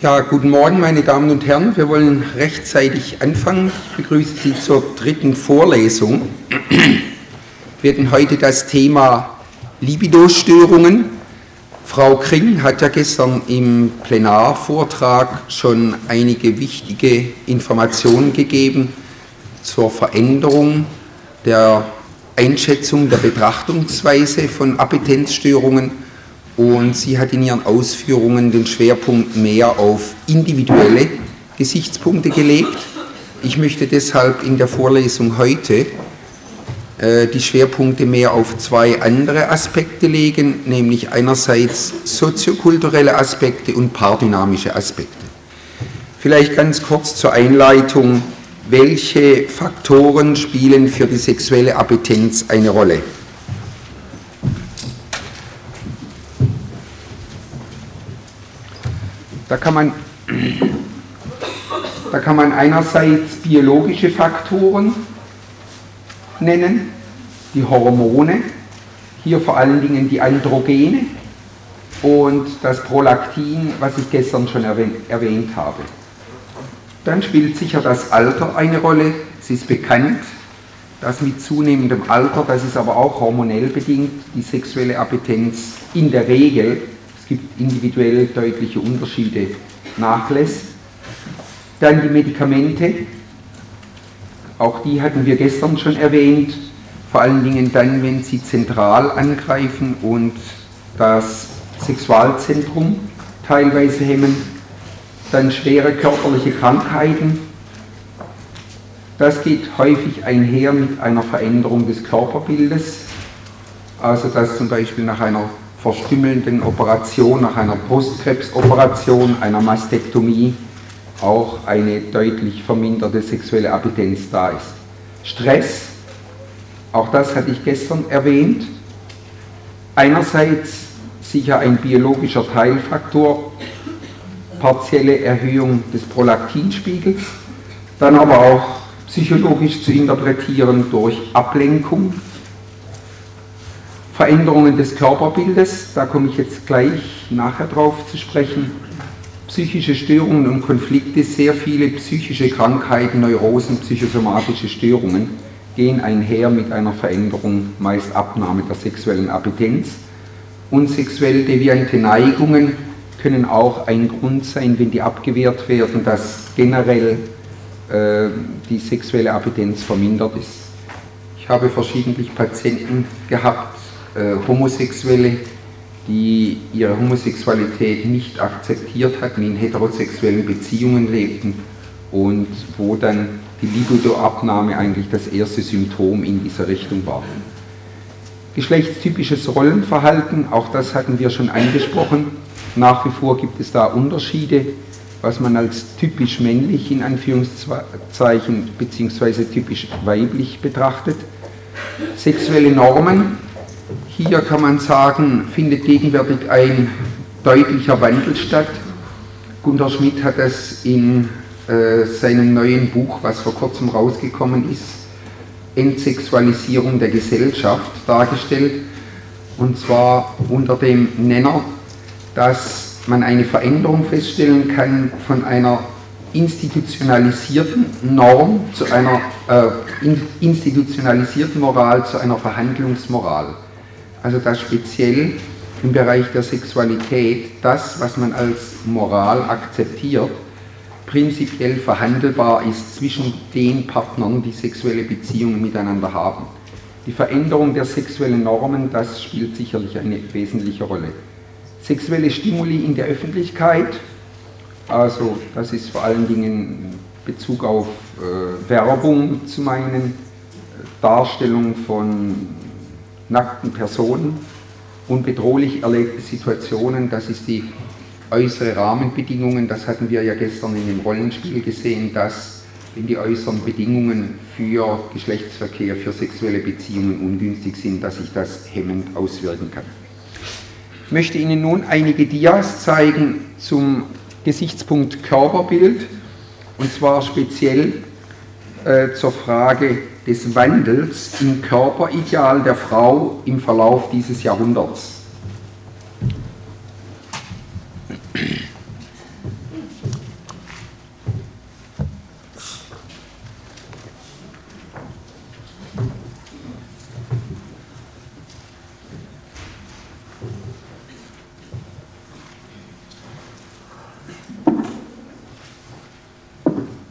Ja, guten Morgen, meine Damen und Herren. Wir wollen rechtzeitig anfangen. Ich begrüße Sie zur dritten Vorlesung. Wir werden heute das Thema Libido-Störungen. Frau Kring hat ja gestern im Plenarvortrag schon einige wichtige Informationen gegeben zur Veränderung der Einschätzung der Betrachtungsweise von Appetenzstörungen und sie hat in ihren Ausführungen den Schwerpunkt mehr auf individuelle Gesichtspunkte gelegt. Ich möchte deshalb in der Vorlesung heute äh, die Schwerpunkte mehr auf zwei andere Aspekte legen, nämlich einerseits soziokulturelle Aspekte und paardynamische Aspekte. Vielleicht ganz kurz zur Einleitung, welche Faktoren spielen für die sexuelle Appetenz eine Rolle? Da kann man, da kann man einerseits biologische Faktoren nennen, die Hormone, hier vor allen Dingen die Androgene und das Prolaktin, was ich gestern schon erwähnt habe. Dann spielt sicher das Alter eine Rolle. Es ist bekannt, dass mit zunehmendem Alter, das ist aber auch hormonell bedingt, die sexuelle Appetenz in der Regel gibt individuell deutliche Unterschiede nachlässt. Dann die Medikamente, auch die hatten wir gestern schon erwähnt, vor allen Dingen dann, wenn sie zentral angreifen und das Sexualzentrum teilweise hemmen. Dann schwere körperliche Krankheiten. Das geht häufig einher mit einer Veränderung des Körperbildes, also dass zum Beispiel nach einer verstümmelnden Operation, nach einer Brustkrebsoperation, einer Mastektomie auch eine deutlich verminderte sexuelle Appetenz da ist. Stress, auch das hatte ich gestern erwähnt, einerseits sicher ein biologischer Teilfaktor, partielle Erhöhung des Prolaktinspiegels, dann aber auch psychologisch zu interpretieren durch Ablenkung, Veränderungen des Körperbildes, da komme ich jetzt gleich nachher drauf zu sprechen. Psychische Störungen und Konflikte, sehr viele psychische Krankheiten, Neurosen, psychosomatische Störungen gehen einher mit einer Veränderung, meist Abnahme der sexuellen Appetenz. Und sexuell deviante Neigungen können auch ein Grund sein, wenn die abgewehrt werden, dass generell äh, die sexuelle Appetenz vermindert ist. Ich habe verschiedentlich Patienten gehabt, äh, Homosexuelle, die ihre Homosexualität nicht akzeptiert hatten, in heterosexuellen Beziehungen lebten und wo dann die Libidoabnahme eigentlich das erste Symptom in dieser Richtung war. Geschlechtstypisches Rollenverhalten, auch das hatten wir schon angesprochen. Nach wie vor gibt es da Unterschiede, was man als typisch männlich in Anführungszeichen bzw. typisch weiblich betrachtet. Sexuelle Normen, hier kann man sagen, findet gegenwärtig ein deutlicher Wandel statt. Gunter Schmidt hat das in äh, seinem neuen Buch, was vor kurzem rausgekommen ist, Entsexualisierung der Gesellschaft dargestellt. Und zwar unter dem Nenner, dass man eine Veränderung feststellen kann von einer institutionalisierten Norm zu einer äh, institutionalisierten Moral zu einer Verhandlungsmoral also dass speziell im Bereich der Sexualität das, was man als Moral akzeptiert, prinzipiell verhandelbar ist zwischen den Partnern, die sexuelle Beziehungen miteinander haben. Die Veränderung der sexuellen Normen, das spielt sicherlich eine wesentliche Rolle. Sexuelle Stimuli in der Öffentlichkeit, also das ist vor allen Dingen in Bezug auf äh, Werbung zu meinen, Darstellung von nackten Personen, unbedrohlich erlebte Situationen, das ist die äußere Rahmenbedingungen, das hatten wir ja gestern in dem Rollenspiel gesehen, dass wenn die äußeren Bedingungen für Geschlechtsverkehr, für sexuelle Beziehungen ungünstig sind, dass sich das hemmend auswirken kann. Ich möchte Ihnen nun einige Dias zeigen zum Gesichtspunkt Körperbild und zwar speziell äh, zur Frage des Wandels im Körperideal der Frau im Verlauf dieses Jahrhunderts.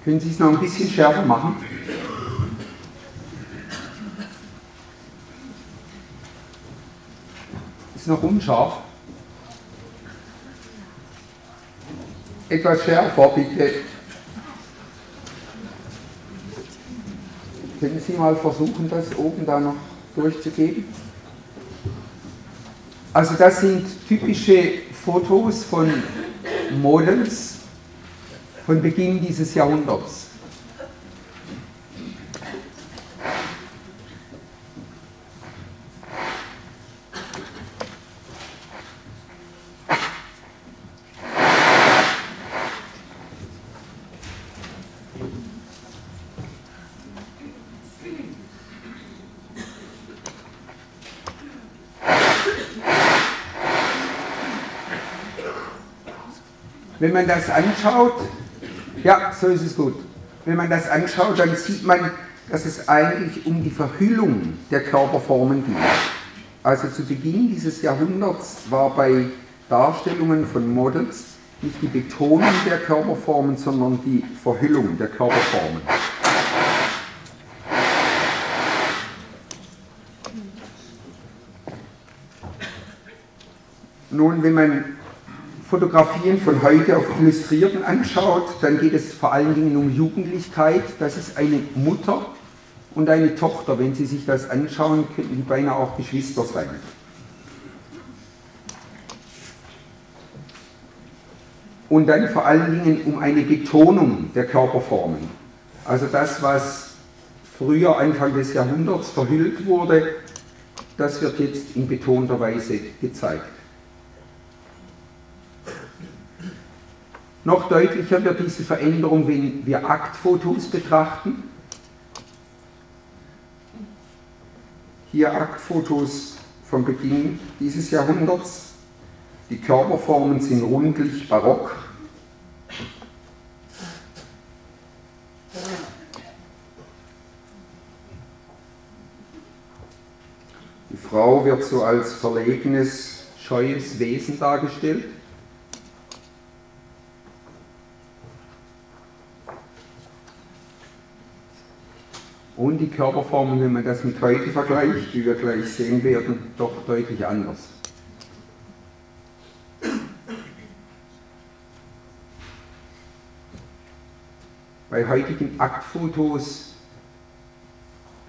Können Sie es noch ein bisschen schärfer machen? Noch unscharf. Etwas schärfer, bitte. Können Sie mal versuchen, das oben da noch durchzugeben? Also das sind typische Fotos von Models von Beginn dieses Jahrhunderts. Wenn man das anschaut, ja, so ist es gut. Wenn man das anschaut, dann sieht man, dass es eigentlich um die Verhüllung der Körperformen geht. Also zu Beginn dieses Jahrhunderts war bei Darstellungen von Models nicht die Betonung der Körperformen, sondern die Verhüllung der Körperformen. Nun, wenn man Fotografien von heute auf Illustrierten anschaut, dann geht es vor allen Dingen um Jugendlichkeit. Das ist eine Mutter und eine Tochter. Wenn Sie sich das anschauen, könnten die beinahe auch Geschwister sein. Und dann vor allen Dingen um eine Betonung der Körperformen. Also das, was früher Anfang des Jahrhunderts verhüllt wurde, das wird jetzt in betonter Weise gezeigt. Noch deutlicher wird diese Veränderung, wenn wir Aktfotos betrachten. Hier Aktfotos vom Beginn dieses Jahrhunderts. Die Körperformen sind rundlich barock. Die Frau wird so als verlegenes, scheues Wesen dargestellt. Und die Körperformen, wenn man das mit heute vergleicht, wie wir gleich sehen werden, doch deutlich anders. Bei heutigen Aktfotos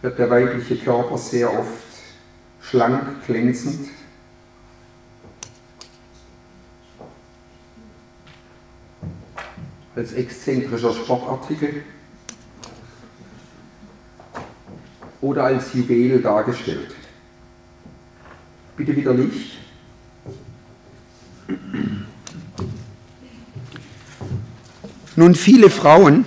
wird der weibliche Körper sehr oft schlank, glänzend. als exzentrischer Sportartikel oder als Juwel dargestellt. Bitte wieder Licht. Nun, viele Frauen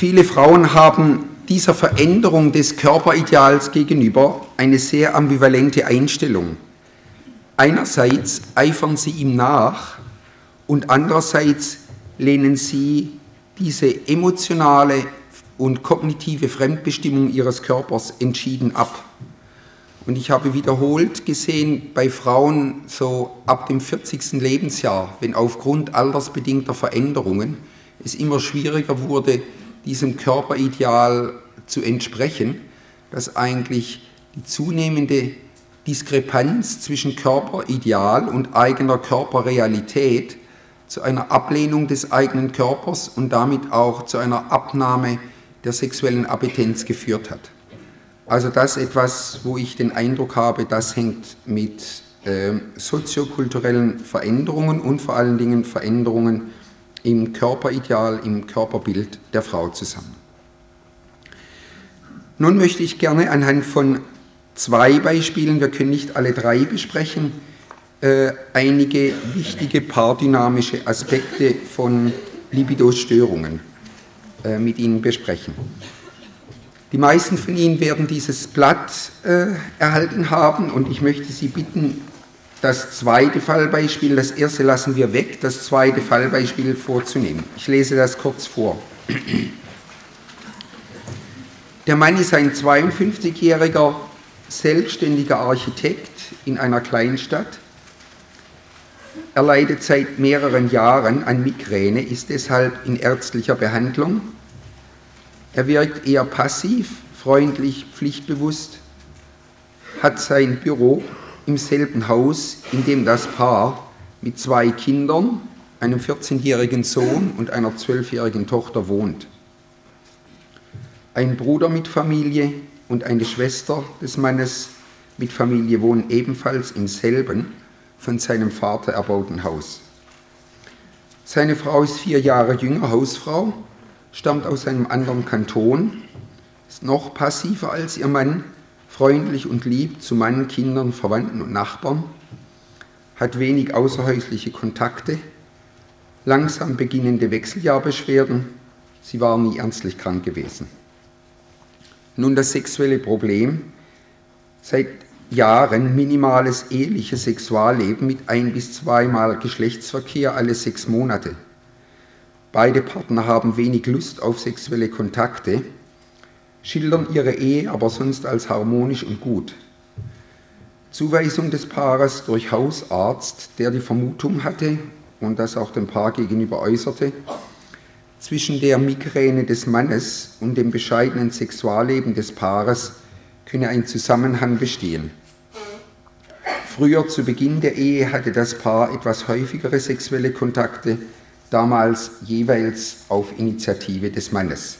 viele Frauen haben dieser Veränderung des Körperideals gegenüber eine sehr ambivalente Einstellung. Einerseits eifern sie ihm nach und andererseits lehnen sie diese emotionale und kognitive Fremdbestimmung ihres Körpers entschieden ab. Und ich habe wiederholt gesehen, bei Frauen so ab dem 40. Lebensjahr, wenn aufgrund altersbedingter Veränderungen es immer schwieriger wurde, diesem Körperideal zu entsprechen, dass eigentlich die zunehmende Diskrepanz zwischen Körperideal und eigener Körperrealität zu einer Ablehnung des eigenen Körpers und damit auch zu einer Abnahme der sexuellen Appetenz geführt hat. Also das etwas, wo ich den Eindruck habe, das hängt mit äh, soziokulturellen Veränderungen und vor allen Dingen Veränderungen im Körperideal, im Körperbild der Frau zusammen. Nun möchte ich gerne anhand von zwei Beispielen, wir können nicht alle drei besprechen, äh, einige wichtige paardynamische Aspekte von Libido-Störungen äh, mit Ihnen besprechen. Die meisten von Ihnen werden dieses Blatt äh, erhalten haben und ich möchte Sie bitten, das zweite Fallbeispiel, das erste lassen wir weg, das zweite Fallbeispiel vorzunehmen. Ich lese das kurz vor. Der Mann ist ein 52-jähriger selbstständiger Architekt in einer Kleinstadt. Er leidet seit mehreren Jahren an Migräne, ist deshalb in ärztlicher Behandlung. Er wirkt eher passiv, freundlich, pflichtbewusst, hat sein Büro im selben Haus, in dem das Paar mit zwei Kindern, einem 14-jährigen Sohn und einer 12-jährigen Tochter wohnt. Ein Bruder mit Familie und eine Schwester des Mannes mit Familie wohnen ebenfalls im selben, von seinem Vater erbauten Haus. Seine Frau ist vier Jahre jünger, Hausfrau, stammt aus einem anderen Kanton, ist noch passiver als ihr Mann, freundlich und lieb zu Mann, Kindern, Verwandten und Nachbarn, hat wenig außerhäusliche Kontakte, langsam beginnende Wechseljahrbeschwerden, sie war nie ernstlich krank gewesen. Nun das sexuelle Problem, seit Jahren minimales eheliches Sexualleben mit ein bis zweimal Geschlechtsverkehr alle sechs Monate. Beide Partner haben wenig Lust auf sexuelle Kontakte, schildern ihre Ehe aber sonst als harmonisch und gut. Zuweisung des Paares durch Hausarzt, der die Vermutung hatte und das auch dem Paar gegenüber äußerte, zwischen der Migräne des Mannes und dem bescheidenen Sexualleben des Paares könne ein Zusammenhang bestehen. Früher zu Beginn der Ehe hatte das Paar etwas häufigere sexuelle Kontakte, damals jeweils auf Initiative des Mannes.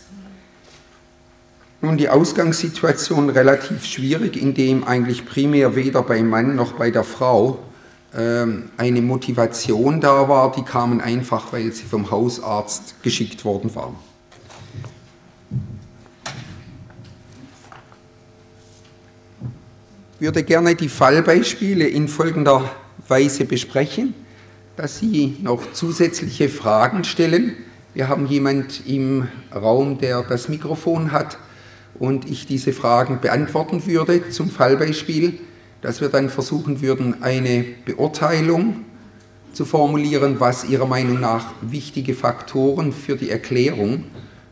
Nun die Ausgangssituation relativ schwierig, indem eigentlich primär weder beim Mann noch bei der Frau ähm, eine Motivation da war, die kamen einfach, weil sie vom Hausarzt geschickt worden waren. Würde gerne die Fallbeispiele in folgender Weise besprechen, dass Sie noch zusätzliche Fragen stellen. Wir haben jemand im Raum, der das Mikrofon hat und ich diese Fragen beantworten würde zum Fallbeispiel, dass wir dann versuchen würden, eine Beurteilung zu formulieren, was Ihrer Meinung nach wichtige Faktoren für die Erklärung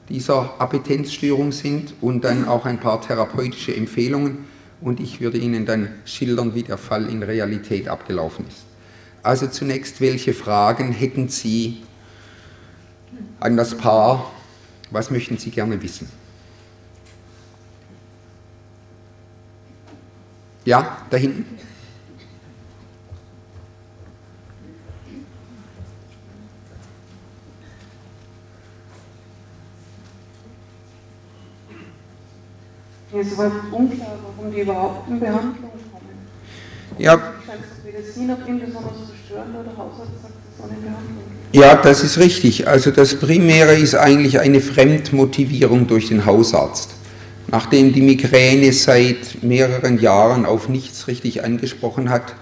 dieser Appetenzstörung sind und dann auch ein paar therapeutische Empfehlungen und ich würde Ihnen dann schildern, wie der Fall in Realität abgelaufen ist. Also zunächst, welche Fragen hätten Sie an das Paar? Was möchten Sie gerne wissen? Ja, da hinten. Mir ist überhaupt unklar, warum die überhaupt in Behandlung kommen. Ja. Scheint es ihn besonders zu stören, oder der Hausarzt sagt, es soll in Behandlung Ja, das ist richtig. Also das Primäre ist eigentlich eine Fremdmotivierung durch den Hausarzt. Nachdem die Migräne seit mehreren Jahren auf nichts richtig angesprochen hat,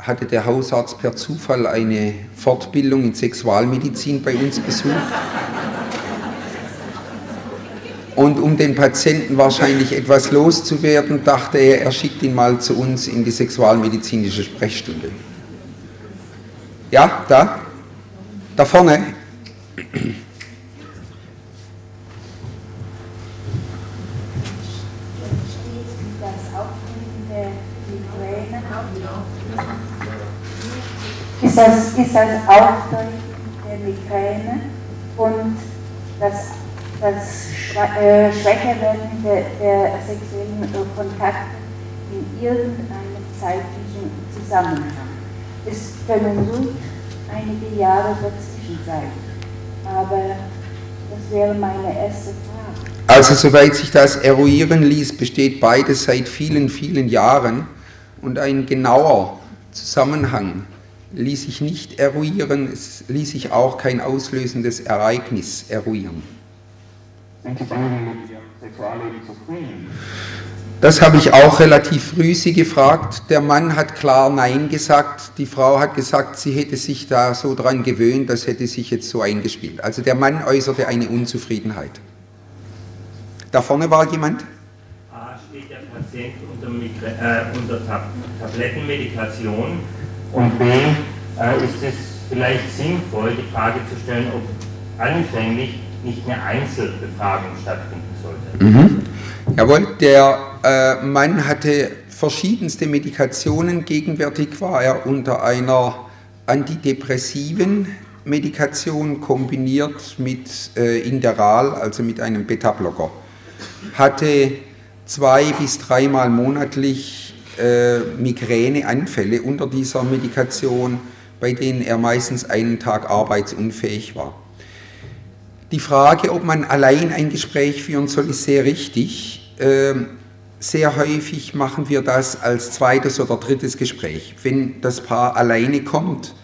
hatte der Hausarzt per Zufall eine Fortbildung in Sexualmedizin bei uns besucht. Und um den Patienten wahrscheinlich etwas loszuwerden, dachte er, er schickt ihn mal zu uns in die sexualmedizinische Sprechstunde. Ja, da? Da vorne? Ist das, ist das Auftreten der Migräne und das das äh, Schwächerwerden der, der sexuellen Kontakte in irgendeinem zeitlichen Zusammenhang. Es können ruhig einige Jahre dazwischen sein, aber das wäre meine erste Frage. Also soweit sich das eruieren ließ, besteht beides seit vielen, vielen Jahren und ein genauer Zusammenhang ließ sich nicht eruieren, es ließ sich auch kein auslösendes Ereignis eruieren. Sind Sie mit Ihrem Sexualleben zufrieden? Das habe ich auch relativ früh sie gefragt. Der Mann hat klar Nein gesagt. Die Frau hat gesagt, sie hätte sich da so dran gewöhnt, das hätte sich jetzt so eingespielt. Also der Mann äußerte eine Unzufriedenheit. Da vorne war jemand? A steht der Patient unter, äh, unter Tab Tablettenmedikation und B äh, ist es vielleicht sinnvoll, die Frage zu stellen, ob anfänglich nicht eine Einzelbefragung stattfinden sollte. Mhm. Jawohl, der äh, Mann hatte verschiedenste Medikationen. Gegenwärtig war er unter einer antidepressiven Medikation kombiniert mit äh, Inderal, also mit einem Beta-Blocker. Hatte zwei bis dreimal monatlich äh, Migräneanfälle unter dieser Medikation, bei denen er meistens einen Tag arbeitsunfähig war. Die Frage, ob man allein ein Gespräch führen soll, ist sehr richtig. Ähm, sehr häufig machen wir das als zweites oder drittes Gespräch. Wenn das Paar alleine kommt,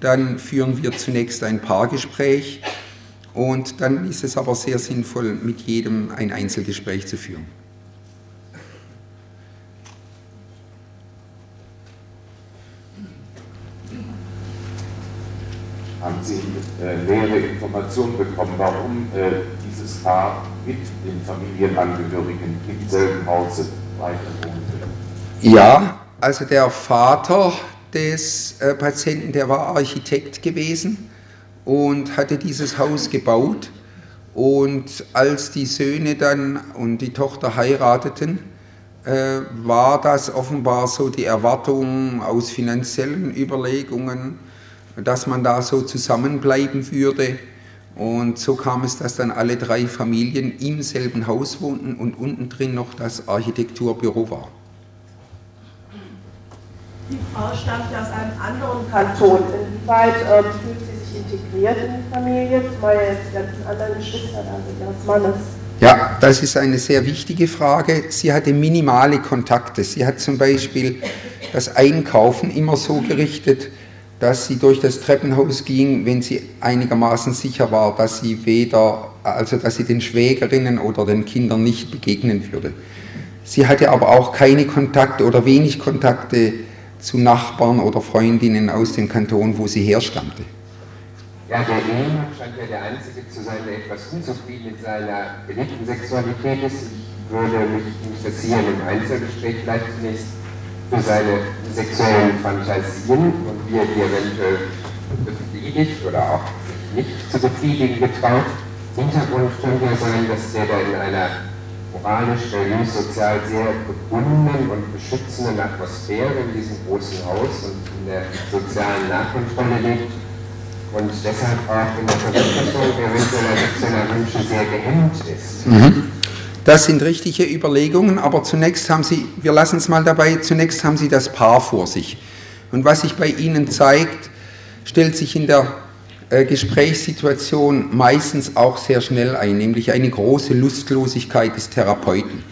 dann führen wir zunächst ein Paargespräch und dann ist es aber sehr sinnvoll, mit jedem ein Einzelgespräch zu führen. Haben Sie nähere Informationen bekommen, warum äh, dieses Paar mit den Familienangehörigen im selben Hause weiter wohnte? Ja, also der Vater des äh, Patienten, der war Architekt gewesen und hatte dieses Haus gebaut. Und als die Söhne dann und die Tochter heirateten, äh, war das offenbar so die Erwartung aus finanziellen Überlegungen, dass man da so zusammenbleiben würde. Und so kam es, dass dann alle drei Familien im selben Haus wohnten und unten drin noch das Architekturbüro war. Die Frau stammt aus einem anderen Kanton. Inwieweit ähm, fühlt sie sich integriert in die Familie, zumal ja jetzt die ganzen anderen Geschwister sind, ihres Mannes? Ja, das ist eine sehr wichtige Frage. Sie hatte minimale Kontakte. Sie hat zum Beispiel das Einkaufen immer so gerichtet, dass sie durch das Treppenhaus ging, wenn sie einigermaßen sicher war, dass sie weder, also dass sie den Schwägerinnen oder den Kindern nicht begegnen würde. Sie hatte aber auch keine Kontakte oder wenig Kontakte zu Nachbarn oder Freundinnen aus dem Kanton, wo sie herstammte. Ja, der Ehemann scheint ja der Einzige zu sein, der etwas unzufrieden mit seiner gelebten Sexualität ist. Ich würde mich interessieren im Einzelgespräch vielleicht zunächst für seine sexuellen Fantasien und wie er die eventuell befriedigt oder auch nicht zu befriedigen getraut. Hintergrund könnte ja sein, dass der da in einer moralisch, religiös, sozial sehr gebundenen und beschützenden Atmosphäre in diesem großen Haus und in der sozialen Nachkontrolle lebt und deshalb auch in der Verwirklichung eventueller sexueller Wünsche sehr gehemmt ist. Mhm. Das sind richtige Überlegungen, aber zunächst haben Sie, wir lassen es mal dabei, zunächst haben Sie das Paar vor sich. Und was sich bei Ihnen zeigt, stellt sich in der äh, Gesprächssituation meistens auch sehr schnell ein, nämlich eine große Lustlosigkeit des Therapeuten.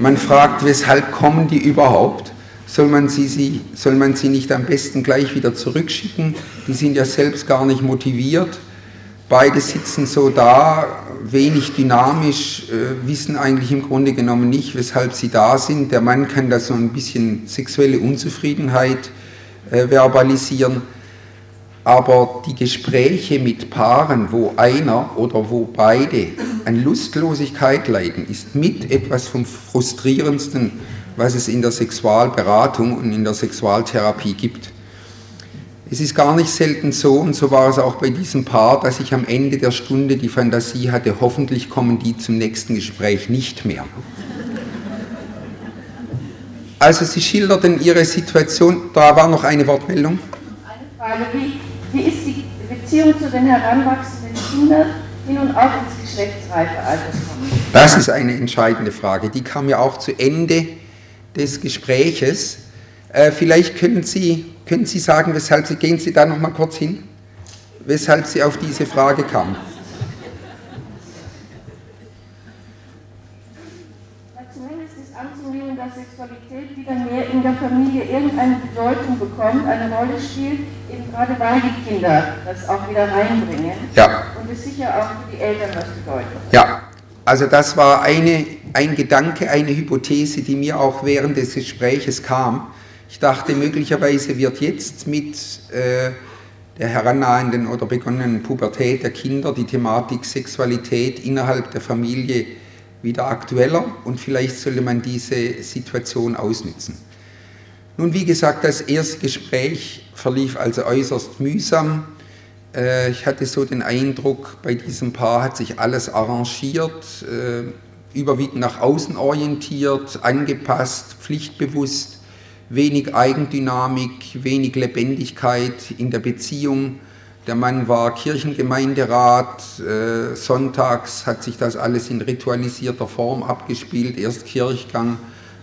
Man fragt, weshalb kommen die überhaupt? Soll man sie, sie, soll man sie nicht am besten gleich wieder zurückschicken? Die sind ja selbst gar nicht motiviert. Beide sitzen so da, wenig dynamisch, äh, wissen eigentlich im Grunde genommen nicht, weshalb sie da sind. Der Mann kann da so ein bisschen sexuelle Unzufriedenheit äh, verbalisieren. Aber die Gespräche mit Paaren, wo einer oder wo beide an Lustlosigkeit leiden, ist mit etwas vom frustrierendsten, was es in der Sexualberatung und in der Sexualtherapie gibt. Es ist gar nicht selten so, und so war es auch bei diesem Paar, dass ich am Ende der Stunde die Fantasie hatte, hoffentlich kommen die zum nächsten Gespräch nicht mehr. Also Sie schilderten Ihre Situation, da war noch eine Wortmeldung. Eine Frage, wie, wie ist die Beziehung zu den heranwachsenden Kindern, die nun auch ins Geschlechtsreifealter kommen? Das ist eine entscheidende Frage. Die kam ja auch zu Ende des Gespräches. Äh, vielleicht können Sie können Sie sagen, weshalb Sie, gehen Sie da noch mal kurz hin, weshalb Sie auf diese Frage kamen? Zumindest ist anzunehmen, dass Sexualität wieder mehr in der Familie irgendeine Bedeutung bekommt, eine Rolle spielt, eben gerade weil die Kinder das auch wieder reinbringen. Ja. Und es sicher auch für die Eltern was bedeutet. Ja, also das war eine, ein Gedanke, eine Hypothese, die mir auch während des Gespräches kam. Ich dachte, möglicherweise wird jetzt mit äh, der herannahenden oder begonnenen Pubertät der Kinder die Thematik Sexualität innerhalb der Familie wieder aktueller und vielleicht sollte man diese Situation ausnutzen. Nun, wie gesagt, das erste Gespräch verlief also äußerst mühsam. Äh, ich hatte so den Eindruck, bei diesem Paar hat sich alles arrangiert. Äh, überwiegend nach außen orientiert, angepasst, pflichtbewusst, wenig Eigendynamik, wenig Lebendigkeit in der Beziehung. Der Mann war Kirchengemeinderat, äh, sonntags hat sich das alles in ritualisierter Form abgespielt, erst Kirchgang,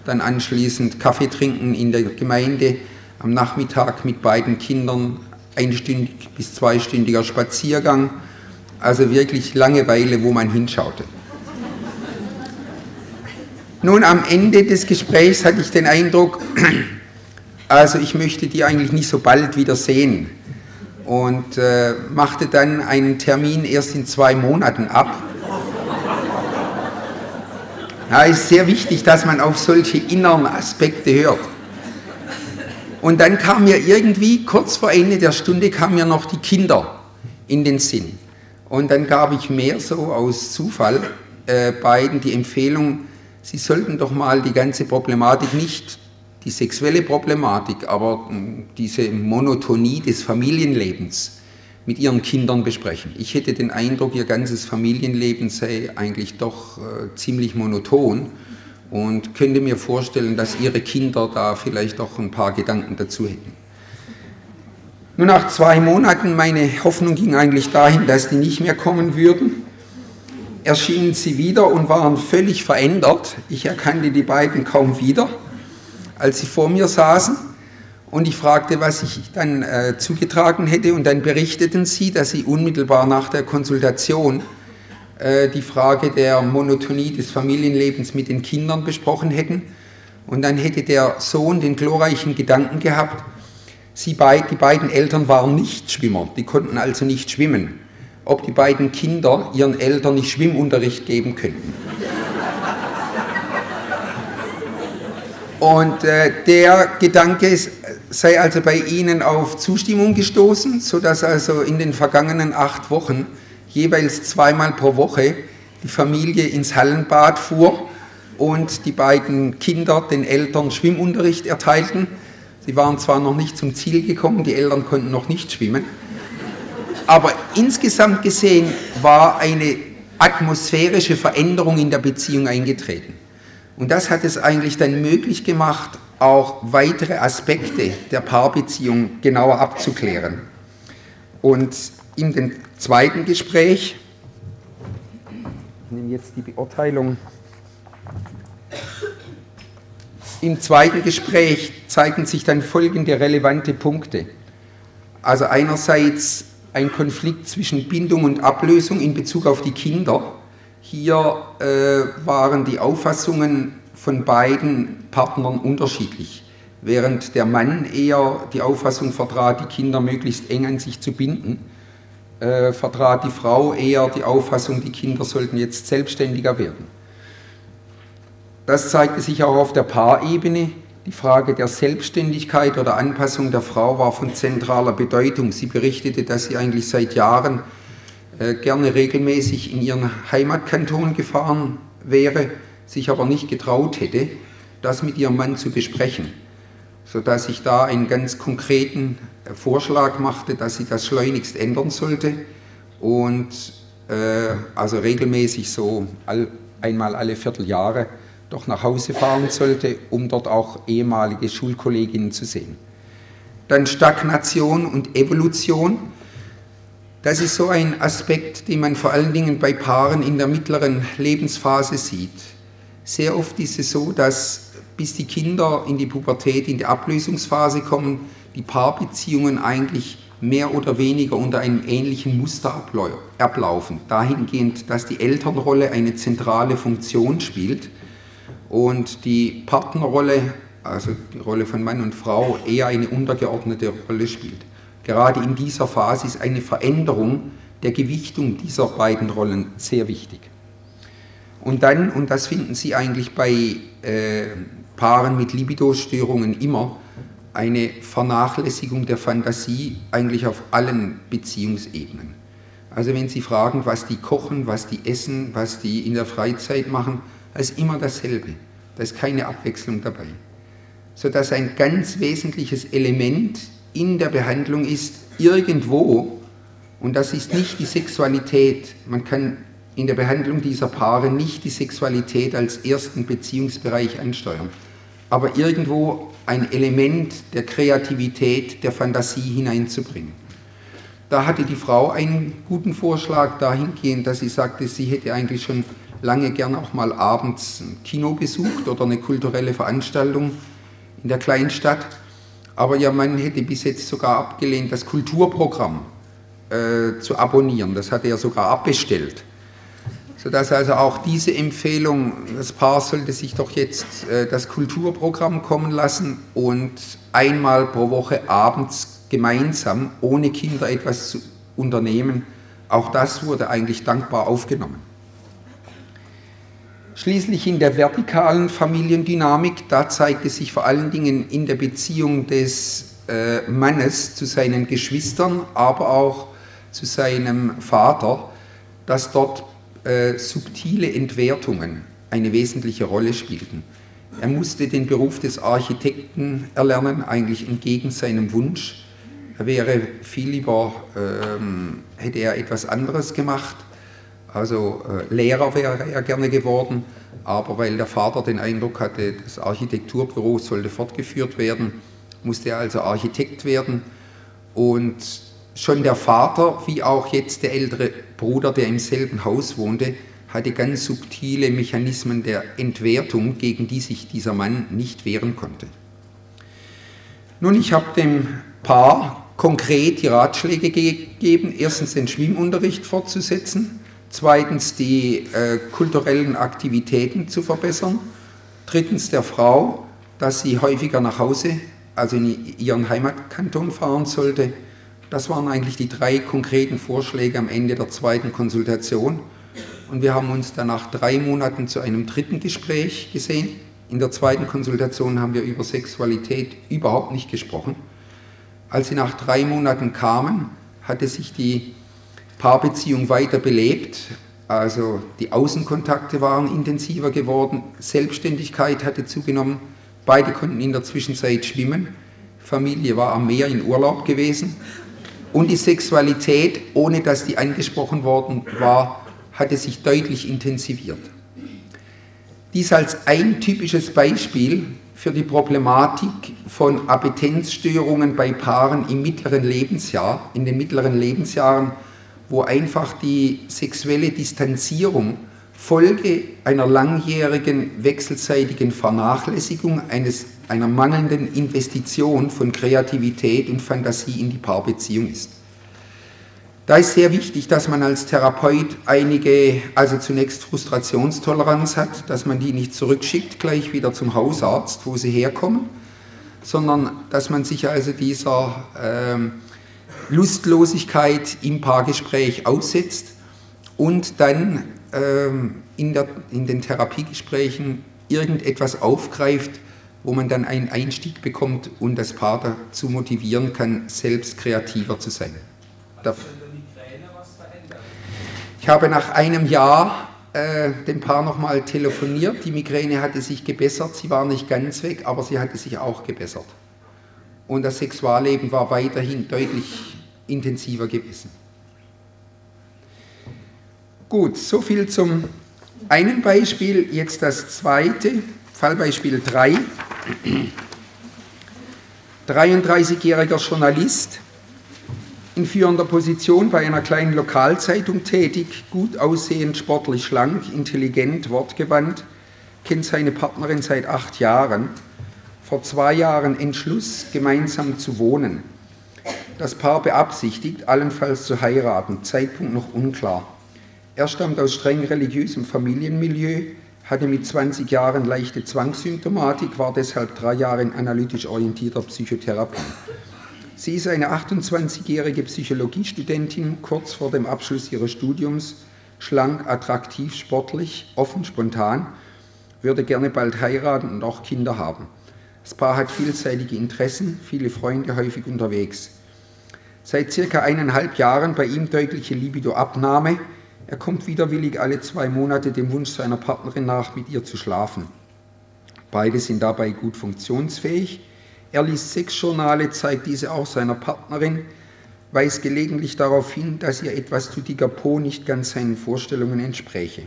dann anschließend Kaffee trinken in der Gemeinde, am Nachmittag mit beiden Kindern einstündig bis zweistündiger Spaziergang, also wirklich Langeweile, wo man hinschaute. Nun, am Ende des Gesprächs hatte ich den Eindruck, also ich möchte die eigentlich nicht so bald wieder sehen und äh, machte dann einen Termin erst in zwei Monaten ab. Ja, es ist sehr wichtig, dass man auf solche inneren Aspekte hört. Und dann kam mir irgendwie, kurz vor Ende der Stunde, kamen mir noch die Kinder in den Sinn. Und dann gab ich mehr so aus Zufall äh, beiden die Empfehlung, Sie sollten doch mal die ganze Problematik, nicht die sexuelle Problematik, aber hm, diese Monotonie des Familienlebens mit Ihren Kindern besprechen. Ich hätte den Eindruck, Ihr ganzes Familienleben sei eigentlich doch äh, ziemlich monoton und könnte mir vorstellen, dass Ihre Kinder da vielleicht doch ein paar Gedanken dazu hätten. Nur nach zwei Monaten, meine Hoffnung ging eigentlich dahin, dass die nicht mehr kommen würden erschienen sie wieder und waren völlig verändert. Ich erkannte die beiden kaum wieder, als sie vor mir saßen. Und ich fragte, was ich dann äh, zugetragen hätte. Und dann berichteten sie, dass sie unmittelbar nach der Konsultation äh, die Frage der Monotonie des Familienlebens mit den Kindern besprochen hätten. Und dann hätte der Sohn den glorreichen Gedanken gehabt, sie beid, die beiden Eltern waren nicht Schwimmer, die konnten also nicht schwimmen ob die beiden Kinder ihren Eltern nicht Schwimmunterricht geben könnten. Und äh, der Gedanke ist, sei also bei Ihnen auf Zustimmung gestoßen, sodass also in den vergangenen acht Wochen jeweils zweimal pro Woche die Familie ins Hallenbad fuhr und die beiden Kinder den Eltern Schwimmunterricht erteilten. Sie waren zwar noch nicht zum Ziel gekommen, die Eltern konnten noch nicht schwimmen, aber insgesamt gesehen war eine atmosphärische Veränderung in der Beziehung eingetreten. Und das hat es eigentlich dann möglich gemacht, auch weitere Aspekte der Paarbeziehung genauer abzuklären. Und in dem zweiten Gespräch, ich nehme jetzt die Beurteilung, im zweiten Gespräch zeigen sich dann folgende relevante Punkte. Also einerseits ein Konflikt zwischen Bindung und Ablösung in Bezug auf die Kinder. Hier äh, waren die Auffassungen von beiden Partnern unterschiedlich. Während der Mann eher die Auffassung vertrat, die Kinder möglichst eng an sich zu binden, äh, vertrat die Frau eher die Auffassung, die Kinder sollten jetzt selbstständiger werden. Das zeigte sich auch auf der Paarebene. Die Frage der Selbstständigkeit oder Anpassung der Frau war von zentraler Bedeutung. Sie berichtete, dass sie eigentlich seit Jahren gerne regelmäßig in ihren Heimatkanton gefahren wäre, sich aber nicht getraut hätte, das mit ihrem Mann zu besprechen, sodass ich da einen ganz konkreten äh, Vorschlag machte, dass sie das schleunigst ändern sollte und äh, also regelmäßig so all, einmal alle Vierteljahre doch nach Hause fahren sollte, um dort auch ehemalige Schulkolleginnen zu sehen. Dann Stagnation und Evolution. Das ist so ein Aspekt, den man vor allen Dingen bei Paaren in der mittleren Lebensphase sieht. Sehr oft ist es so, dass bis die Kinder in die Pubertät, in die Ablösungsphase kommen, die Paarbeziehungen eigentlich mehr oder weniger unter einem ähnlichen Muster ablaufen. Dahingehend, dass die Elternrolle eine zentrale Funktion spielt und die Partnerrolle, also die Rolle von Mann und Frau, eher eine untergeordnete Rolle spielt. Gerade in dieser Phase ist eine Veränderung der Gewichtung dieser beiden Rollen sehr wichtig. Und dann, und das finden Sie eigentlich bei äh, Paaren mit Libidostörungen immer, eine Vernachlässigung der Fantasie eigentlich auf allen Beziehungsebenen. Also wenn Sie fragen, was die kochen, was die essen, was die in der Freizeit machen, ist immer dasselbe. Da ist keine Abwechslung dabei. Sodass ein ganz wesentliches Element in der Behandlung ist, irgendwo, und das ist nicht die Sexualität, man kann in der Behandlung dieser Paare nicht die Sexualität als ersten Beziehungsbereich ansteuern, aber irgendwo ein Element der Kreativität, der Fantasie hineinzubringen. Da hatte die Frau einen guten Vorschlag dahingehend, dass sie sagte, sie hätte eigentlich schon lange gern auch mal abends ein Kino besucht oder eine kulturelle Veranstaltung in der Kleinstadt. Aber ihr Mann hätte bis jetzt sogar abgelehnt, das Kulturprogramm äh, zu abonnieren. Das hatte er sogar abbestellt. Sodass also auch diese Empfehlung, das Paar sollte sich doch jetzt äh, das Kulturprogramm kommen lassen und einmal pro Woche abends gemeinsam ohne Kinder etwas zu unternehmen. Auch das wurde eigentlich dankbar aufgenommen. Schließlich in der vertikalen Familiendynamik, da zeigte sich vor allen Dingen in der Beziehung des äh, Mannes zu seinen Geschwistern, aber auch zu seinem Vater, dass dort äh, subtile Entwertungen eine wesentliche Rolle spielten. Er musste den Beruf des Architekten erlernen, eigentlich entgegen seinem Wunsch. Er wäre viel lieber, ähm, hätte er etwas anderes gemacht also äh, Lehrer wäre er gerne geworden, aber weil der Vater den Eindruck hatte, das Architekturbüro sollte fortgeführt werden, musste er also Architekt werden. Und schon der Vater, wie auch jetzt der ältere Bruder, der im selben Haus wohnte, hatte ganz subtile Mechanismen der Entwertung, gegen die sich dieser Mann nicht wehren konnte. Nun, ich habe dem Paar konkret die Ratschläge gegeben, erstens den Schwimmunterricht fortzusetzen, zweitens die äh, kulturellen Aktivitäten zu verbessern, drittens der Frau, dass sie häufiger nach Hause, also in ihren Heimatkanton fahren sollte. Das waren eigentlich die drei konkreten Vorschläge am Ende der zweiten Konsultation. Und wir haben uns dann nach drei Monaten zu einem dritten Gespräch gesehen. In der zweiten Konsultation haben wir über Sexualität überhaupt nicht gesprochen. Als sie nach drei Monaten kamen, hatte sich die Paarbeziehung weiter belebt. Also die Außenkontakte waren intensiver geworden, Selbstständigkeit hatte zugenommen, beide konnten in der Zwischenzeit schwimmen, Familie war am Meer in Urlaub gewesen und die Sexualität, ohne dass die angesprochen worden war, hatte sich deutlich intensiviert. Dies als ein typisches Beispiel für die Problematik von Appetenzstörungen bei Paaren im mittleren Lebensjahr, in den mittleren Lebensjahren wo einfach die sexuelle Distanzierung Folge einer langjährigen wechselseitigen Vernachlässigung eines, einer mangelnden Investition von Kreativität und Fantasie in die Paarbeziehung ist. Da ist sehr wichtig, dass man als Therapeut einige, also zunächst Frustrationstoleranz hat, dass man die nicht zurückschickt, gleich wieder zum Hausarzt, wo sie herkommen, sondern dass man sich also dieser ähm, Lustlosigkeit im Paargespräch aussetzt und dann ähm, in, der, in den Therapiegesprächen irgendetwas aufgreift, wo man dann einen Einstieg bekommt und das Paar dazu motivieren kann, selbst kreativer zu sein. Ich habe nach einem Jahr äh, dem Paar nochmal telefoniert. Die Migräne hatte sich gebessert. Sie war nicht ganz weg, aber sie hatte sich auch gebessert. Und das Sexualleben war weiterhin deutlich intensiver gewesen. Gut, so viel zum einen Beispiel. Jetzt das zweite, Fallbeispiel 3. 33-jähriger Journalist, in führender Position bei einer kleinen Lokalzeitung tätig, gut aussehend, sportlich schlank, intelligent, wortgewandt, kennt seine Partnerin seit acht Jahren. Vor zwei Jahren Entschluss, gemeinsam zu wohnen. Das Paar beabsichtigt, allenfalls zu heiraten, Zeitpunkt noch unklar. Er stammt aus streng religiösem Familienmilieu, hatte mit 20 Jahren leichte Zwangssymptomatik, war deshalb drei Jahre in analytisch orientierter Psychotherapie. Sie ist eine 28-jährige Psychologiestudentin, kurz vor dem Abschluss ihres Studiums, schlank, attraktiv, sportlich, offen, spontan, würde gerne bald heiraten und auch Kinder haben. Das Paar hat vielseitige Interessen, viele Freunde häufig unterwegs. Seit circa eineinhalb Jahren bei ihm deutliche Libidoabnahme. Er kommt widerwillig alle zwei Monate dem Wunsch seiner Partnerin nach, mit ihr zu schlafen. Beide sind dabei gut funktionsfähig. Er liest Sexjournale, zeigt diese auch seiner Partnerin, weist gelegentlich darauf hin, dass ihr etwas zu dicker Po nicht ganz seinen Vorstellungen entspräche.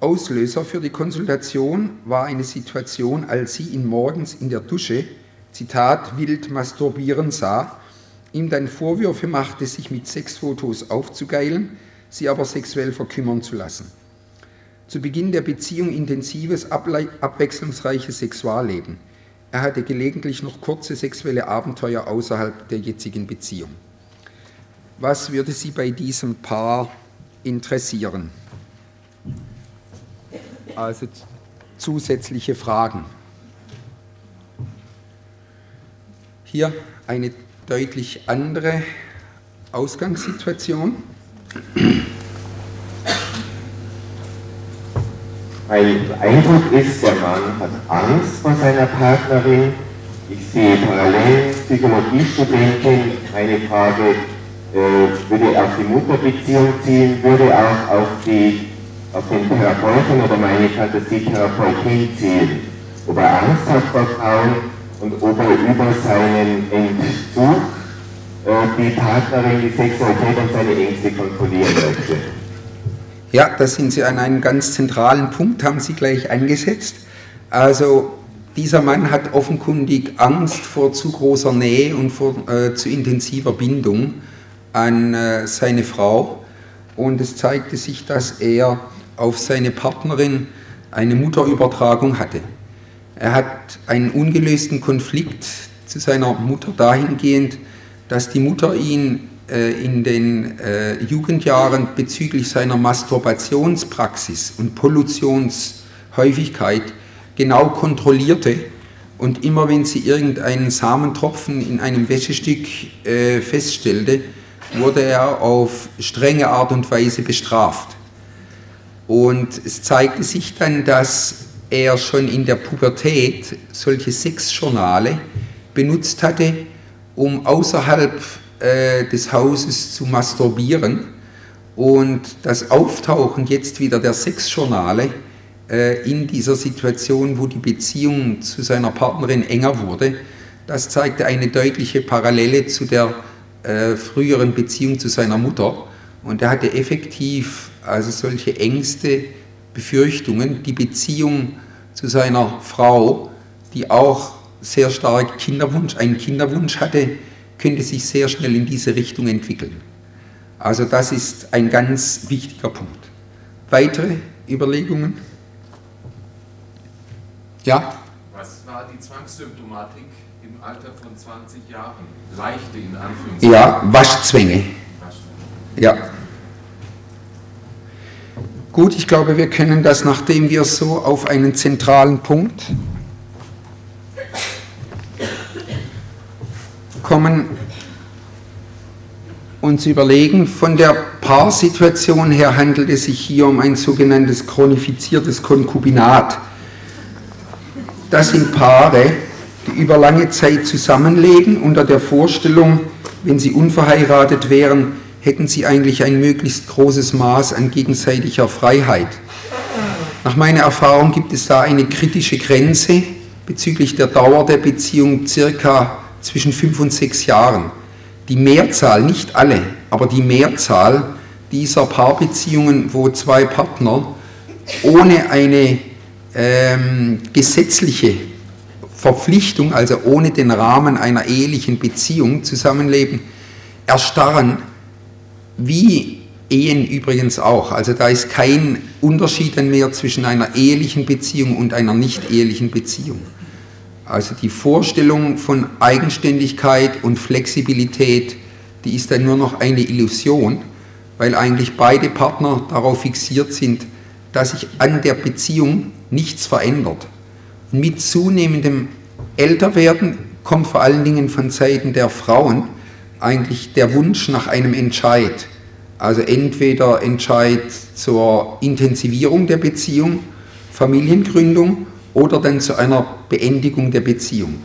Auslöser für die Konsultation war eine Situation, als sie ihn morgens in der Dusche, Zitat, wild masturbieren sah, ihm dann Vorwürfe machte, sich mit Sexfotos aufzugeilen, sie aber sexuell verkümmern zu lassen. Zu Beginn der Beziehung intensives, abwechslungsreiches Sexualleben. Er hatte gelegentlich noch kurze sexuelle Abenteuer außerhalb der jetzigen Beziehung. Was würde Sie bei diesem Paar interessieren? Also zusätzliche Fragen. Hier eine deutlich andere Ausgangssituation. Mein Eindruck ist, der Mann hat Angst vor seiner Partnerin. Ich sehe parallel Psychologiestudentin. Eine Frage äh, würde auf die Mutterbeziehung ziehen, würde auch auf, die, auf den Therapeuten oder meine Fantasietherapeutin zielen. Ob er Angst hat vor Frauen und ob er über seinen Entzug äh, die Partnerin, die Sexualität und seine Ängste kontrollieren möchte. Ja, da sind Sie an einem ganz zentralen Punkt, haben Sie gleich angesetzt. Also dieser Mann hat offenkundig Angst vor zu großer Nähe und vor äh, zu intensiver Bindung an äh, seine Frau. Und es zeigte sich, dass er auf seine Partnerin eine Mutterübertragung hatte. Er hat einen ungelösten Konflikt zu seiner Mutter dahingehend, dass die Mutter ihn äh, in den äh, Jugendjahren bezüglich seiner Masturbationspraxis und Pollutionshäufigkeit genau kontrollierte und immer wenn sie irgendeinen Samentropfen in einem Wäschestück äh, feststellte, wurde er auf strenge Art und Weise bestraft. Und es zeigte sich dann, dass er schon in der Pubertät solche Sexjournale benutzt hatte, um außerhalb äh, des Hauses zu masturbieren. Und das Auftauchen jetzt wieder der Sexjournale äh, in dieser Situation, wo die Beziehung zu seiner Partnerin enger wurde, das zeigte eine deutliche Parallele zu der äh, früheren Beziehung zu seiner Mutter. Und er hatte effektiv also solche Ängste, Befürchtungen, die Beziehung zu seiner Frau, die auch sehr stark Kinderwunsch, einen Kinderwunsch hatte, könnte sich sehr schnell in diese Richtung entwickeln. Also das ist ein ganz wichtiger Punkt. Weitere Überlegungen? Ja? Was war die Zwangssymptomatik im Alter von 20 Jahren? Leichte in Anführungszeichen. Ja, Waschzwänge. Ja. Gut, ich glaube, wir können das, nachdem wir so auf einen zentralen Punkt kommen, uns überlegen, von der Paarsituation her handelt es sich hier um ein sogenanntes chronifiziertes Konkubinat. Das sind Paare, die über lange Zeit zusammenleben unter der Vorstellung, wenn sie unverheiratet wären, hätten sie eigentlich ein möglichst großes Maß an gegenseitiger Freiheit. Nach meiner Erfahrung gibt es da eine kritische Grenze bezüglich der Dauer der Beziehung circa zwischen fünf und sechs Jahren. Die Mehrzahl, nicht alle, aber die Mehrzahl dieser Paarbeziehungen, wo zwei Partner ohne eine ähm, gesetzliche Verpflichtung, also ohne den Rahmen einer ehelichen Beziehung zusammenleben, erstarren, wie Ehen übrigens auch. Also da ist kein Unterschied mehr zwischen einer ehelichen Beziehung und einer nicht ehelichen Beziehung. Also die Vorstellung von Eigenständigkeit und Flexibilität, die ist dann nur noch eine Illusion, weil eigentlich beide Partner darauf fixiert sind, dass sich an der Beziehung nichts verändert. Mit zunehmendem Älterwerden kommt vor allen Dingen von Seiten der Frauen eigentlich der Wunsch nach einem Entscheid. Also entweder Entscheid zur Intensivierung der Beziehung, Familiengründung oder dann zu einer Beendigung der Beziehung.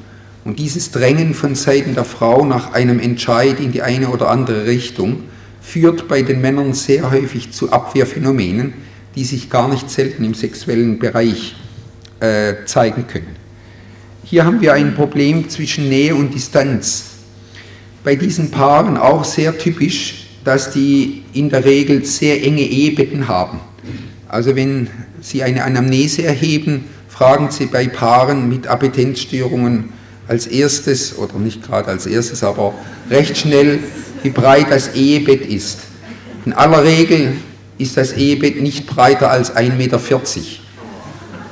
Und dieses Drängen von Seiten der Frau nach einem Entscheid in die eine oder andere Richtung führt bei den Männern sehr häufig zu Abwehrphänomenen, die sich gar nicht selten im sexuellen Bereich äh, zeigen können. Hier haben wir ein Problem zwischen Nähe und Distanz. Bei diesen Paaren auch sehr typisch, dass die in der Regel sehr enge Ehebetten haben. Also wenn Sie eine Anamnese erheben, fragen Sie bei Paaren mit Appetenzstörungen als erstes, oder nicht gerade als erstes, aber recht schnell, wie breit das Ehebett ist. In aller Regel ist das Ehebett nicht breiter als 1,40 Meter.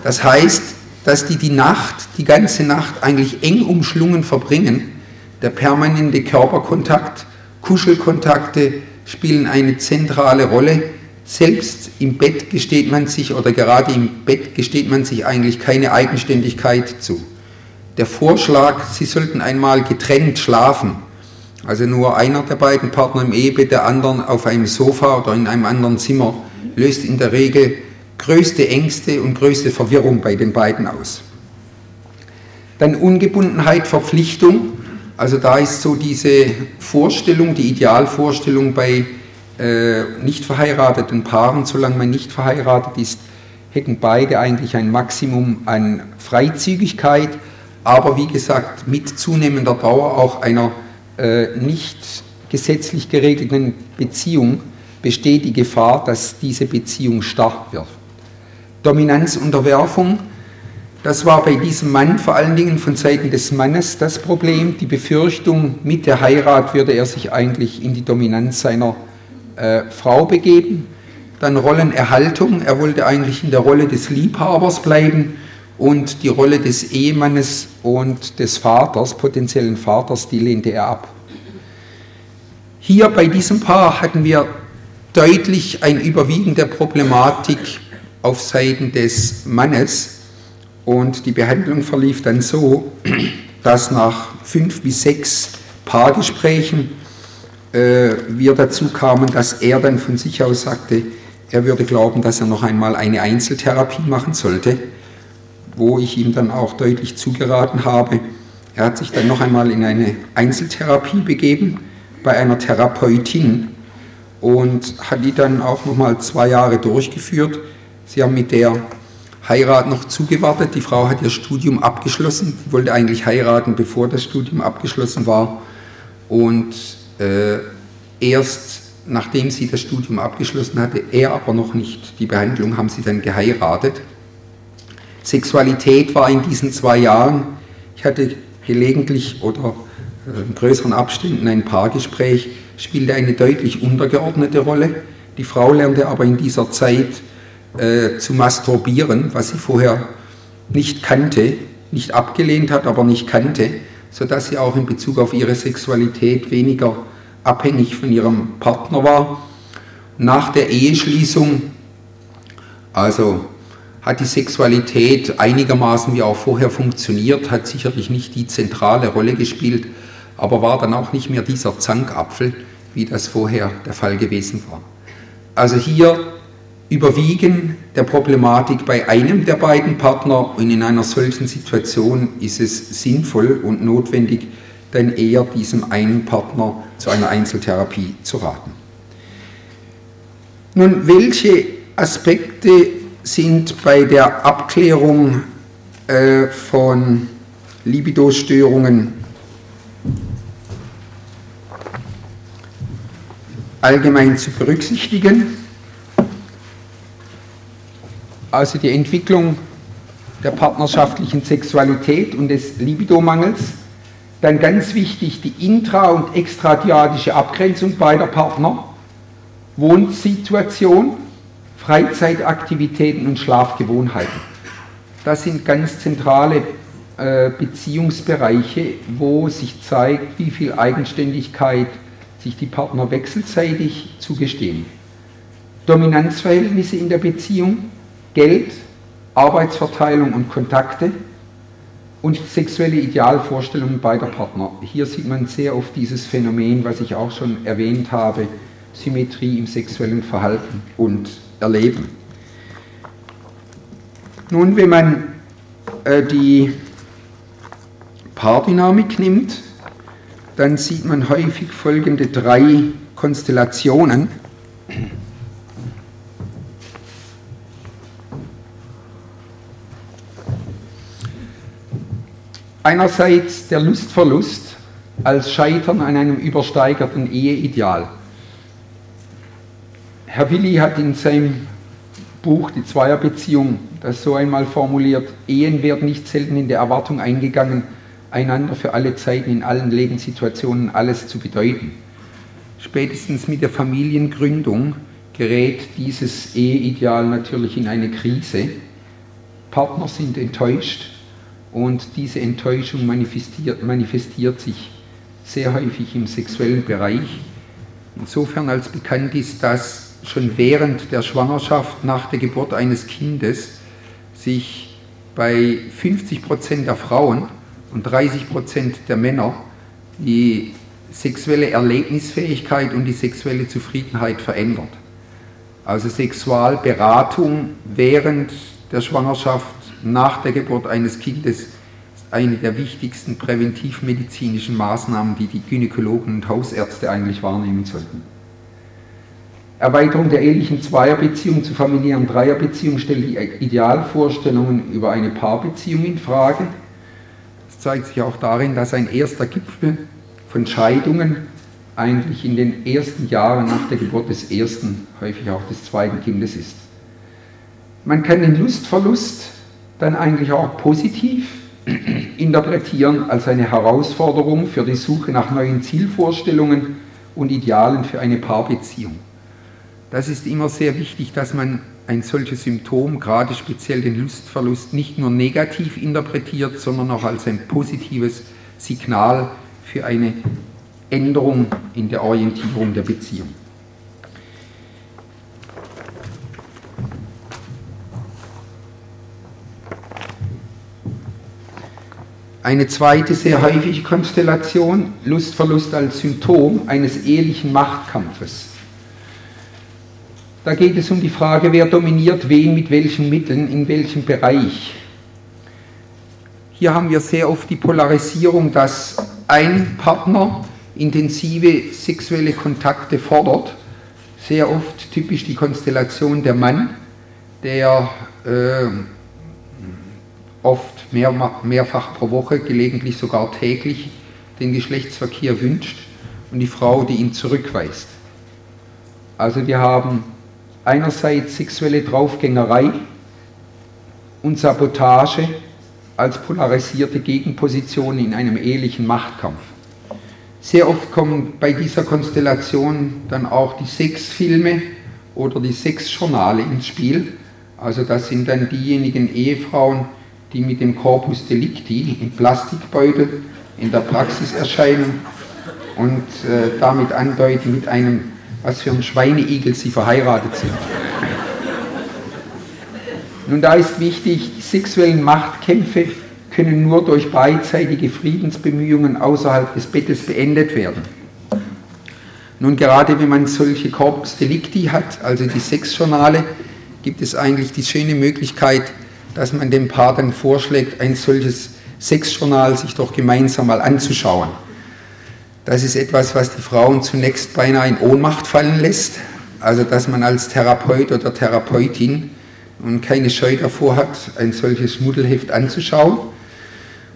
Das heißt, dass die die Nacht, die ganze Nacht eigentlich eng umschlungen verbringen. Der permanente Körperkontakt, Kuschelkontakte spielen eine zentrale Rolle. Selbst im Bett gesteht man sich oder gerade im Bett gesteht man sich eigentlich keine Eigenständigkeit zu. Der Vorschlag, sie sollten einmal getrennt schlafen, also nur einer der beiden Partner im Ehebett, der anderen auf einem Sofa oder in einem anderen Zimmer, löst in der Regel größte Ängste und größte Verwirrung bei den beiden aus. Dann Ungebundenheit, Verpflichtung. Also da ist so diese Vorstellung, die Idealvorstellung bei äh, nicht verheirateten Paaren, solange man nicht verheiratet ist, hätten beide eigentlich ein Maximum an Freizügigkeit, aber wie gesagt mit zunehmender Dauer auch einer äh, nicht gesetzlich geregelten Beziehung besteht die Gefahr, dass diese Beziehung starr wird. Dominanzunterwerfung, das war bei diesem Mann vor allen Dingen von Seiten des Mannes das Problem, die Befürchtung, mit der Heirat würde er sich eigentlich in die Dominanz seiner äh, Frau begeben. Dann Rollenerhaltung, er wollte eigentlich in der Rolle des Liebhabers bleiben und die Rolle des Ehemannes und des Vaters, potenziellen Vaters, die lehnte er ab. Hier bei diesem Paar hatten wir deutlich ein Überwiegen der Problematik auf Seiten des Mannes und die Behandlung verlief dann so, dass nach fünf bis sechs Paargesprächen äh, wir dazu kamen, dass er dann von sich aus sagte, er würde glauben, dass er noch einmal eine Einzeltherapie machen sollte, wo ich ihm dann auch deutlich zugeraten habe. Er hat sich dann noch einmal in eine Einzeltherapie begeben bei einer Therapeutin und hat die dann auch noch mal zwei Jahre durchgeführt Sie haben mit der Heirat noch zugewartet. Die Frau hat ihr Studium abgeschlossen. Sie wollte eigentlich heiraten, bevor das Studium abgeschlossen war. Und äh, erst nachdem sie das Studium abgeschlossen hatte, er aber noch nicht die Behandlung, haben sie dann geheiratet. Sexualität war in diesen zwei Jahren, ich hatte gelegentlich oder äh, in größeren Abständen ein Paargespräch, spielte eine deutlich untergeordnete Rolle. Die Frau lernte aber in dieser Zeit äh, zu masturbieren, was sie vorher nicht kannte, nicht abgelehnt hat, aber nicht kannte, sodass sie auch in Bezug auf ihre Sexualität weniger abhängig von ihrem Partner war. Nach der Eheschließung, also hat die Sexualität einigermaßen wie auch vorher funktioniert, hat sicherlich nicht die zentrale Rolle gespielt, aber war dann auch nicht mehr dieser Zankapfel, wie das vorher der Fall gewesen war. Also hier Überwiegen der Problematik bei einem der beiden Partner und in einer solchen Situation ist es sinnvoll und notwendig, dann eher diesem einen Partner zu einer Einzeltherapie zu raten. Nun, welche Aspekte sind bei der Abklärung äh, von Libidostörungen allgemein zu berücksichtigen? Also die Entwicklung der partnerschaftlichen Sexualität und des Libidomangels. Dann ganz wichtig die intra- und extradiadische Abgrenzung beider Partner, Wohnsituation, Freizeitaktivitäten und Schlafgewohnheiten. Das sind ganz zentrale äh, Beziehungsbereiche, wo sich zeigt, wie viel Eigenständigkeit sich die Partner wechselseitig zugestehen. Dominanzverhältnisse in der Beziehung, Geld, Arbeitsverteilung und Kontakte und sexuelle Idealvorstellungen beider Partner. Hier sieht man sehr oft dieses Phänomen, was ich auch schon erwähnt habe, Symmetrie im sexuellen Verhalten und Erleben. Nun, wenn man äh, die Paardynamik nimmt, dann sieht man häufig folgende drei Konstellationen. Einerseits der Lustverlust, als Scheitern an einem übersteigerten Eheideal. Herr Willi hat in seinem Buch Die Zweierbeziehung das so einmal formuliert, Ehen werden nicht selten in der Erwartung eingegangen, einander für alle Zeiten in allen Lebenssituationen alles zu bedeuten. Spätestens mit der Familiengründung gerät dieses Eheideal natürlich in eine Krise. Partner sind enttäuscht und diese Enttäuschung manifestiert, manifestiert sich sehr häufig im sexuellen Bereich. Insofern als bekannt ist, dass schon während der Schwangerschaft nach der Geburt eines Kindes sich bei 50 Prozent der Frauen und 30 Prozent der Männer die sexuelle Erlebnisfähigkeit und die sexuelle Zufriedenheit verändert. Also Sexualberatung während der Schwangerschaft, nach der Geburt eines Kindes ist eine der wichtigsten präventivmedizinischen Maßnahmen, die die Gynäkologen und Hausärzte eigentlich wahrnehmen sollten. Erweiterung der ehelichen Zweierbeziehung zu familiären Dreierbeziehungen stellt die Idealvorstellungen über eine Paarbeziehung in Frage. Es zeigt sich auch darin, dass ein erster Gipfel von Scheidungen eigentlich in den ersten Jahren nach der Geburt des ersten, häufig auch des zweiten Kindes ist. Man kann den Lustverlust dann eigentlich auch positiv interpretieren als eine Herausforderung für die Suche nach neuen Zielvorstellungen und Idealen für eine Paarbeziehung. Das ist immer sehr wichtig, dass man ein solches Symptom, gerade speziell den Lustverlust, nicht nur negativ interpretiert, sondern auch als ein positives Signal für eine Änderung in der Orientierung der Beziehung. Eine zweite sehr häufige Konstellation, Lustverlust als Symptom eines ehelichen Machtkampfes. Da geht es um die Frage, wer dominiert wen mit welchen Mitteln, in welchem Bereich. Hier haben wir sehr oft die Polarisierung, dass ein Partner intensive sexuelle Kontakte fordert. Sehr oft typisch die Konstellation der Mann, der äh, oft mehr, mehrfach pro Woche, gelegentlich sogar täglich den Geschlechtsverkehr wünscht und die Frau, die ihn zurückweist. Also wir haben einerseits sexuelle Draufgängerei und Sabotage als polarisierte Gegenposition in einem ehelichen Machtkampf. Sehr oft kommen bei dieser Konstellation dann auch die Sexfilme oder die Sexjournale ins Spiel. Also das sind dann diejenigen Ehefrauen, die mit dem Corpus Delicti im Plastikbeutel in der Praxis erscheinen und äh, damit andeuten, mit einem, was für ein Schweineigel sie verheiratet sind. Nun, da ist wichtig, die sexuellen Machtkämpfe können nur durch beidseitige Friedensbemühungen außerhalb des Bettes beendet werden. Nun, gerade wenn man solche Corpus Delicti hat, also die Sexjournale, gibt es eigentlich die schöne Möglichkeit, dass man dem Paar dann vorschlägt, ein solches Sexjournal sich doch gemeinsam mal anzuschauen. Das ist etwas, was die Frauen zunächst beinahe in Ohnmacht fallen lässt. Also, dass man als Therapeut oder Therapeutin und keine Scheu davor hat, ein solches Schmuddelheft anzuschauen.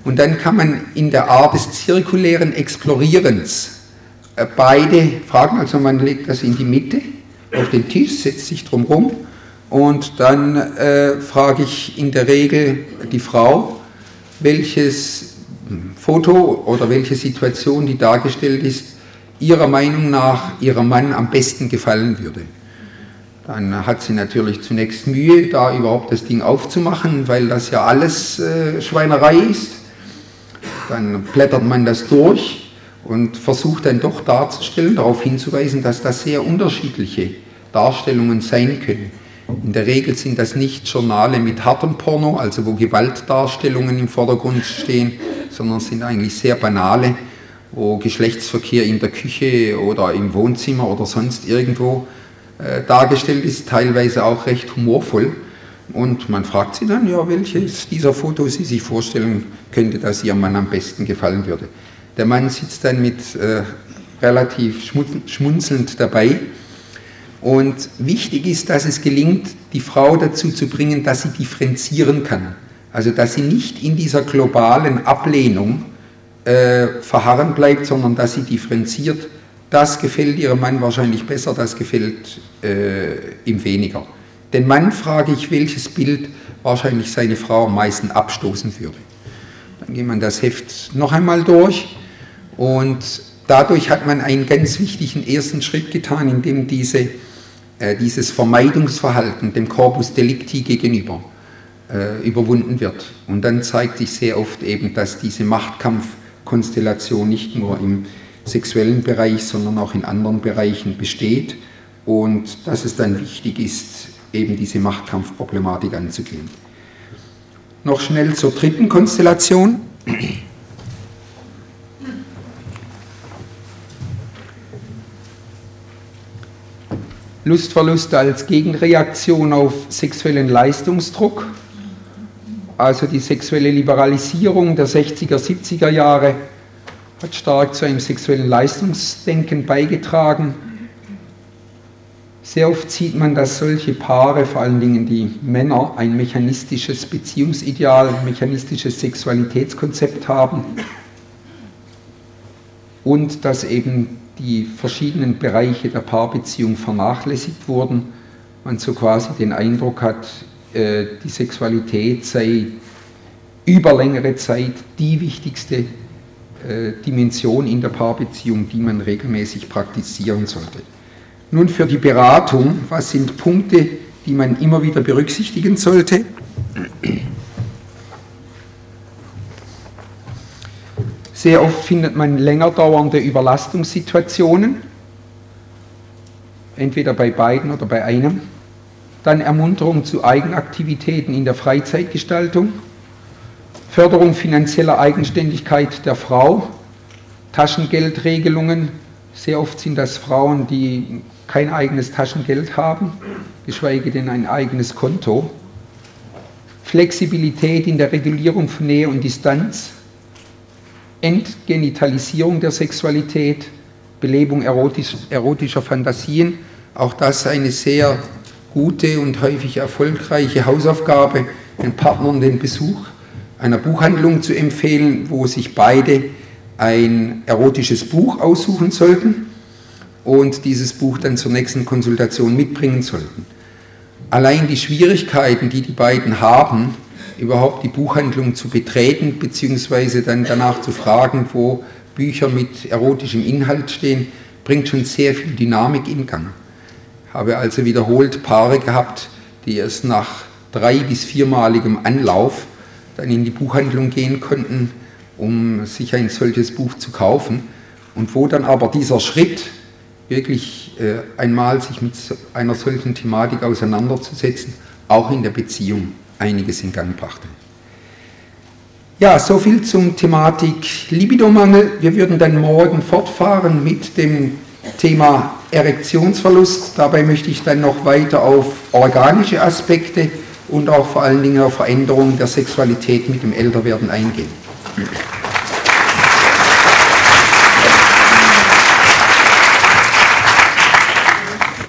Und dann kann man in der Art des zirkulären Explorierens äh, beide Fragen, also man legt das in die Mitte auf den Tisch, setzt sich drum rum und dann äh, frage ich in der Regel die Frau, welches Foto oder welche Situation, die dargestellt ist, ihrer Meinung nach ihrem Mann am besten gefallen würde. Dann hat sie natürlich zunächst Mühe, da überhaupt das Ding aufzumachen, weil das ja alles äh, Schweinerei ist. Dann blättert man das durch und versucht dann doch darzustellen, darauf hinzuweisen, dass das sehr unterschiedliche Darstellungen sein können. In der Regel sind das nicht Journale mit hartem Porno, also wo Gewaltdarstellungen im Vordergrund stehen, sondern sind eigentlich sehr banale, wo Geschlechtsverkehr in der Küche oder im Wohnzimmer oder sonst irgendwo äh, dargestellt ist, teilweise auch recht humorvoll. Und man fragt sie dann, ja, welches dieser Fotos sie sich vorstellen könnte, dass ihrem Mann am besten gefallen würde. Der Mann sitzt dann mit äh, relativ schmunzelnd dabei und wichtig ist, dass es gelingt, die Frau dazu zu bringen, dass sie differenzieren kann. Also dass sie nicht in dieser globalen Ablehnung äh, verharren bleibt, sondern dass sie differenziert. Das gefällt ihrem Mann wahrscheinlich besser, das gefällt äh, ihm weniger. Den Mann frage ich, welches Bild wahrscheinlich seine Frau am meisten abstoßen würde. Dann geht man das Heft noch einmal durch und dadurch hat man einen ganz wichtigen ersten Schritt getan, indem diese, dieses Vermeidungsverhalten dem Corpus Delicti gegenüber äh, überwunden wird. Und dann zeigt sich sehr oft eben, dass diese Machtkampfkonstellation nicht nur im sexuellen Bereich, sondern auch in anderen Bereichen besteht und dass es dann wichtig ist, eben diese Machtkampfproblematik anzugehen. Noch schnell zur dritten Konstellation. Lustverlust als Gegenreaktion auf sexuellen Leistungsdruck, also die sexuelle Liberalisierung der 60er, 70er Jahre hat stark zu einem sexuellen Leistungsdenken beigetragen. Sehr oft sieht man, dass solche Paare, vor allen Dingen die Männer, ein mechanistisches Beziehungsideal, ein mechanistisches Sexualitätskonzept haben und dass eben die verschiedenen Bereiche der Paarbeziehung vernachlässigt wurden. Man so quasi den Eindruck hat, äh, die Sexualität sei über längere Zeit die wichtigste äh, Dimension in der Paarbeziehung, die man regelmäßig praktizieren sollte. Nun für die Beratung, was sind Punkte, die man immer wieder berücksichtigen sollte? Sehr oft findet man länger dauernde Überlastungssituationen, entweder bei beiden oder bei einem. Dann Ermunterung zu Eigenaktivitäten in der Freizeitgestaltung, Förderung finanzieller Eigenständigkeit der Frau, Taschengeldregelungen. Sehr oft sind das Frauen, die kein eigenes Taschengeld haben, geschweige denn ein eigenes Konto. Flexibilität in der Regulierung von Nähe und Distanz, Entgenitalisierung der Sexualität, Belebung erotisch, erotischer Fantasien, auch das eine sehr gute und häufig erfolgreiche Hausaufgabe, den Partnern den Besuch einer Buchhandlung zu empfehlen, wo sich beide ein erotisches Buch aussuchen sollten und dieses Buch dann zur nächsten Konsultation mitbringen sollten. Allein die Schwierigkeiten, die die beiden haben, überhaupt die Buchhandlung zu betreten, beziehungsweise dann danach zu fragen, wo Bücher mit erotischem Inhalt stehen, bringt schon sehr viel Dynamik in Gang. Ich habe also wiederholt Paare gehabt, die erst nach drei- bis viermaligem Anlauf dann in die Buchhandlung gehen konnten, um sich ein solches Buch zu kaufen und wo dann aber dieser Schritt wirklich äh, einmal sich mit einer solchen Thematik auseinanderzusetzen, auch in der Beziehung einiges in Gang brachte. Ja, soviel zum Thematik Libidomangel. Wir würden dann morgen fortfahren mit dem Thema Erektionsverlust. Dabei möchte ich dann noch weiter auf organische Aspekte und auch vor allen Dingen auf Veränderungen der Sexualität mit dem Älterwerden eingehen.